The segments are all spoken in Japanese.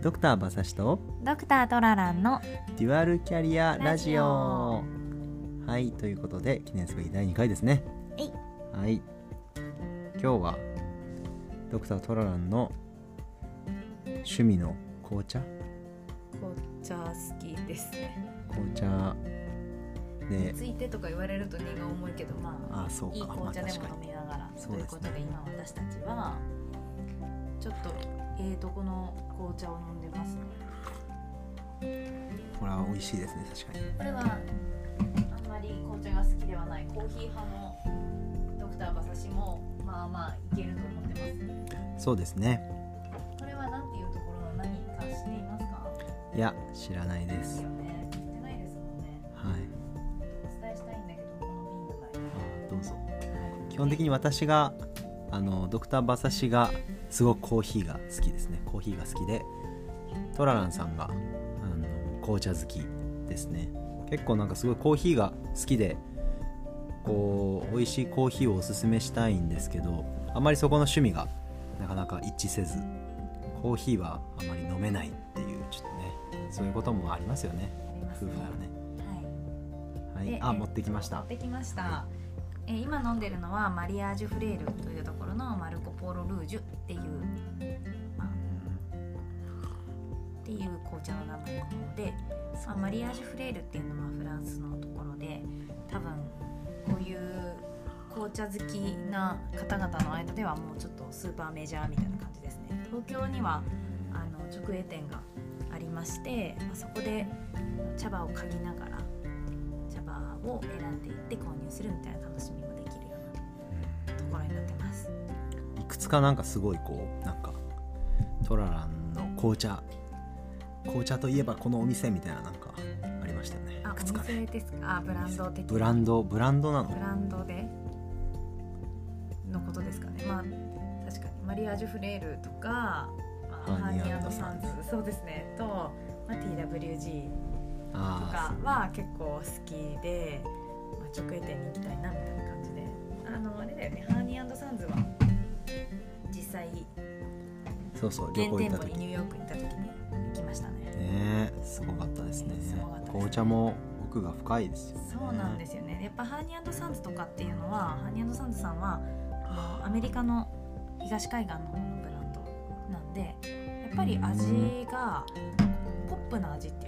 ドクター馬刺しとドクタートラランのデュアルキャリアラジオ。ラはいということで記念すべき第2回ですね。はい。今日はドクタートラランの趣味の紅茶？紅茶好きですね。紅茶。でついてとか言われると荷が重いけどまああそうか。いい紅茶でも飲みながら、そうですねということで今私たちはちょっとええとこの紅茶を飲んでます。これは美味しいですね確かに。これはあんまり紅茶が好きではないコーヒー派のドクター馬刺しもまあまあいけると思ってます。そうですね。これはなんていうところの何か知っていますか？いや知らないでですはい。お伝えしたいんだけどこの瓶の中に。どうぞ。はい。基本的に私があのドクター馬刺しがすごくコーヒーが好きですね。コーヒーが好きで。トラランさんがあの紅茶好きですね。結構なんかすごいコーヒーが好きでこう美味しいコーヒーをおすすめしたいんですけどあまりそこの趣味がなかなか一致せずコーヒーはあまり飲めないっていうちょっとねそういうこともありますよね。夫婦はね。はい。はい。あ持ってきました。持ってきました、えー今飲んでるのはマリアージュフレールというところのマルコ・ポーロ・ルージュっていう、まあ、っていう紅茶の名前なので、まあ、マリアージュフレールっていうのはフランスのところで多分こういう紅茶好きな方々の間ではもうちょっとスーパーメジャーみたいな感じですね。東京にはあの直営店がありまして、ま、そこで茶葉を嗅ぎながらを選んでいって購入するみたいな楽しみもできるようなところになってます。いくつかなんかすごいこうなんかトラランの紅茶。紅茶といえばこのお店みたいななんかありましたよね。あいくつかね。お店ですか？あブランド的な。ブランドブランドなの？ブランドでのことですかね。まあ確かに。マリアージュフレールとか、サンズ。そうですね。と、まあ、TWG とあかは結構好きで、まあ、直営店に行きたいなみたいな感じで。あのあれだよねハーニーサンズは。実際ーそうそう旅行行った時。ニューヨークに行った時に行きましたね。えすごかったですね。すごかったです紅茶も奥が深いですよね。そうなんですよね。やっぱハーニーサンズとかっていうのはハーニーサンズさんはあのアメリカの東海岸のブランドなんでやっぱり味がポップな味っていうか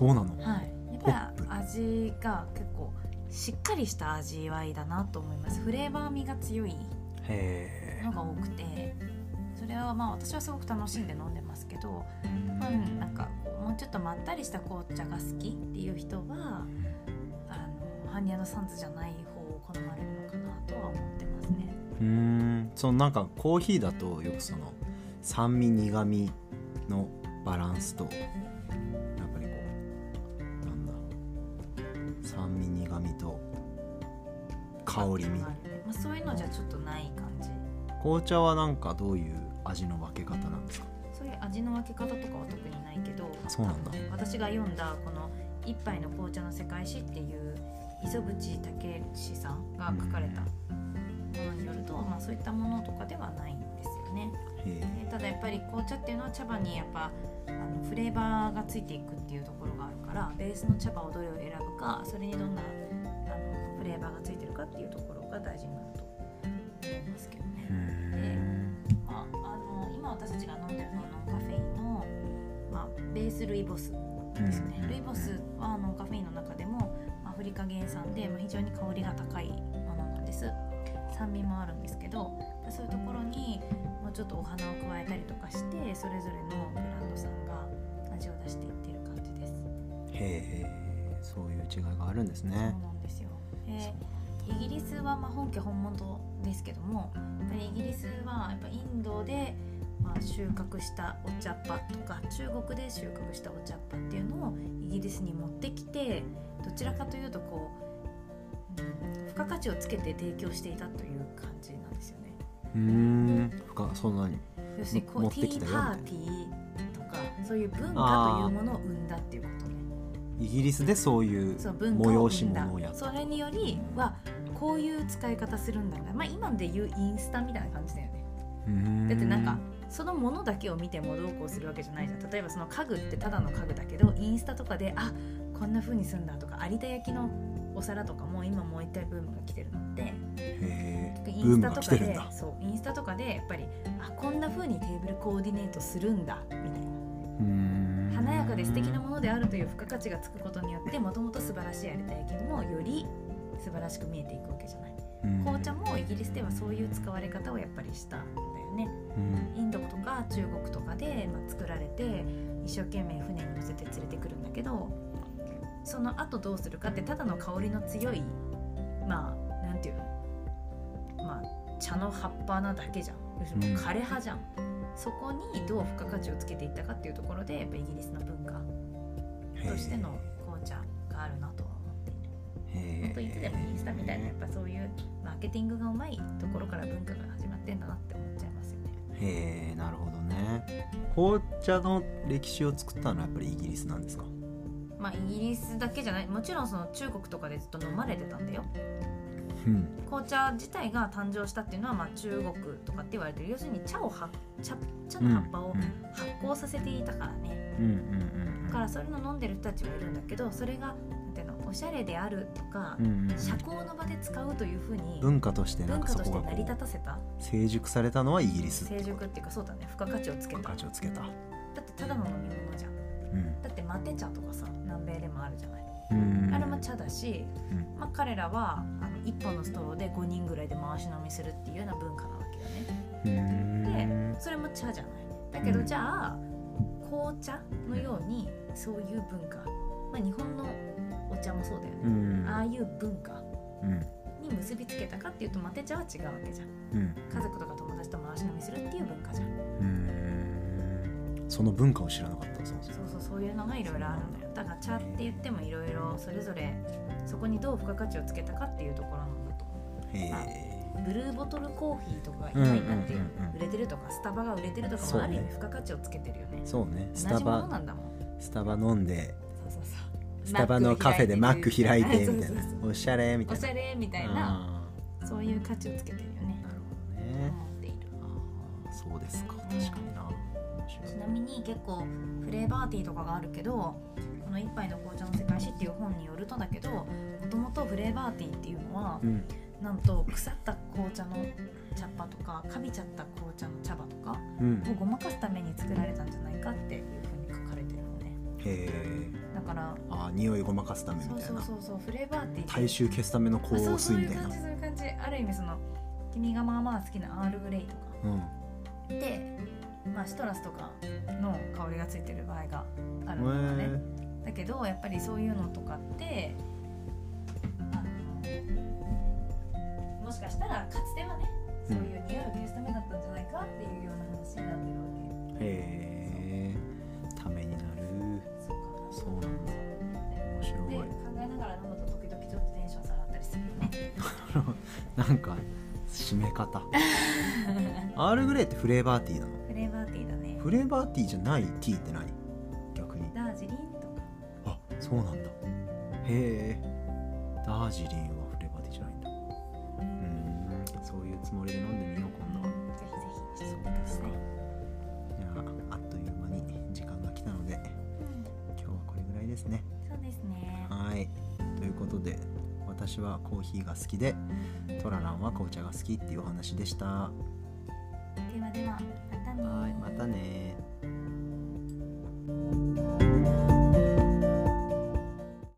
そうなの？はい、やっぱり味が結構しっかりした味わいだなと思います。フレーバー味が強いへのが多くてそれはまあ私はすごく楽しんで飲んでますけど、まあ、なんかもうちょっとまったりした紅茶が好きっていう人はあのハーニアのサンズじゃない方を好まれるのかなとは思ってますね。えうーん。そのなんかコーヒーだとよくその酸味苦味のバランスと香り味まあ、そういうのじゃちょっとない感じ。紅茶はなんかどういう味の分け方なんですか？そういう味の分け方とかは特にないけどそうなんだ。私が読んだこの「一杯の紅茶の世界史」っていう磯淵武史さんが書かれたものによると、まあ、そういったものとかではないんですよね。ただやっぱり紅茶っていうのは茶葉にやっぱあのフレーバーがついていくっていうところがあるからベースの茶葉をどれを選ぶかそれにどんなあのフレーバーがついてるかっていうところが大事になると思いますけどね。うー。んまあ、あの今私たちが飲んでるのはノンカフェインの、まあ、ベースルイボスですね、うんルイボスはノンカフェインの中でもアフリカ原産で、まあ、非常に香りが高いものなんです。酸味もあるんですけどそういうところにもうちょっとお花を加えたりとかしてそれぞれのブランドさんが味を出していってる感じです。へえそういう違いがあるんですそうねなんですよ。でイギリスはまあ本家本元ですけどもやっぱりイギリスはやっぱインドでまあ収穫したお茶っ葉とか中国で収穫したお茶っ葉っていうのをイギリスに持ってきてどちらかというとこう、うん、付加価値をつけて提供していたという感じなんですよね。うーん。深そんなに？要するにこ持うティってきたよーパーティーとかそういう文化というものを生んギリスでそういう催し物をやったそれによりはこういう使い方するんだ。な、まあ、今で言うインスタみたいな感じだよね。だってなんかそのものだけを見てもどうこうするわけじゃないじゃん。例えばその家具ってただの家具だけどインスタとかであこんな風にすんだとか有田焼のお皿とかも今もう一回ブームが来てるのでインスタとかでそうインスタとかでやっぱりあこんな風にテーブルコーディネートするんだみたいな華やかで素敵なものであるという付加価値がつくことによってもともと素晴らしい有田焼もより素晴らしく見えていくわけじゃない。うん。紅茶もイギリスではそういう使われ方をやっぱりしたんだよね。うん。インドとか中国とかで、まあ、作られて一生懸命船に乗せて連れてくるんだけどその後どうするかってただの香りの強いまあなんていうの？まあ茶の葉っぱなだけじゃん。要するにもう枯れ葉じゃん、そこにどう付加価値をつけていったかっていうところでやっぱイギリスの文化としての紅茶があるなとは思っている。へえ本当いつでもインスタみたいなやっぱそういうマーケティングがうまいところから文化が始まってんだなって思っちゃいますよね。へえなるほどね。紅茶の歴史を作ったのはやっぱりイギリスなんですか？まあイギリスだけじゃない。もちろんその中国とかでずっと飲まれてたんだよ。うん紅茶自体が誕生したっていうのはまあ中国とかって言われてる。要するに茶をは茶茶の葉っぱをうん発酵させていたからね、だからそれの飲んでる人たちはいるんだけどそれがなんていうのおしゃれであるとか、社交の場で使うというふうに文化として文化かそこがことして成り立うたせた成熟されたのはイギリス成熟っていうかそうだね。付加価値をつけた。価値をつけた。だってただの飲み物じゃん。うん。だってマテ茶とかさ南米でもあるじゃない、うんあれも茶だし、うん。まあ、彼らはあの1本のストローで5人ぐらいで回し飲みするっていうような文化なわけよね。うーんそれも茶じゃない。だけど、うん。じゃあ紅茶のようにそういう文化、まあ、日本のお茶もそうだよね、うん。ああいう文化うん。に結びつけたかっていうとマテ茶は違うわけじゃん。うん。家族とか友達と回し飲みするっていう文化じゃんその文化を知らなかった。そもそう。そうそう。いうのがいろいろあるのよ。だから茶って言ってもいろいろそれぞれそこにどう付加価値をつけたかっていうところなんだと。思うへえブルーボトルコーヒーとかが今になってうんうんうんうん。売れてるとかスタバが売れてるとかそうねもある意味付加価値をつけてるよね。そうね。スタバなんだもん。スタバ飲んでそうそうそう。スタバのカフェでマック開いてみたいな。おしゃれみたいな。おしゃれみたいな。あそういう価値をつけてるよね。ーなるほどね。そうですか。確かになちなみに結構フレーバーティーとかがあるけどこの「一杯の紅茶の世界史」っていう本によるとだけどもともとフレーバーティーっていうのはうん。なんと腐った紅茶の茶っ葉とかかびちゃった紅茶の茶葉とかうん。をごまかすために作られたんじゃないかっていうふうに書かれてるのね。へえ。だからあー匂いごまかすためみそうそうたいなそうそうフレーバーティー大衆消すための香水みたいな。いう感じそういう感じある意味その君がまあまあ好きなアールグレイとか。うん。で、まあ、シトラスとかの香りがついてる場合があるへのよね、えだけどやっぱりそういうのとかってもしかしたらかつてはねそういう匂いを消すためだったんじゃないかっていうような話になってるわけ。へえためになる。そうか。なそうなんだ。面で白い。考えながら飲むと時々ちょっとテンション下がったりするよね。なんか締め方。アールグレイってフレーバーティーなの？フレーバーティーじゃないティーって何？逆に。ダージリンとか。あそうなんだ。へえ。ダージリンはフレーバーティーじゃないんだ。うーん。そういうつもりで飲んでみよう今度は。ぜひぜひしてみてください、じゃああっという間に時間が来たので今日はこれぐらいですね。そうですね。はい。ということで私はコーヒーが好きでトラランは紅茶が好きっていうお話でした。ではでたね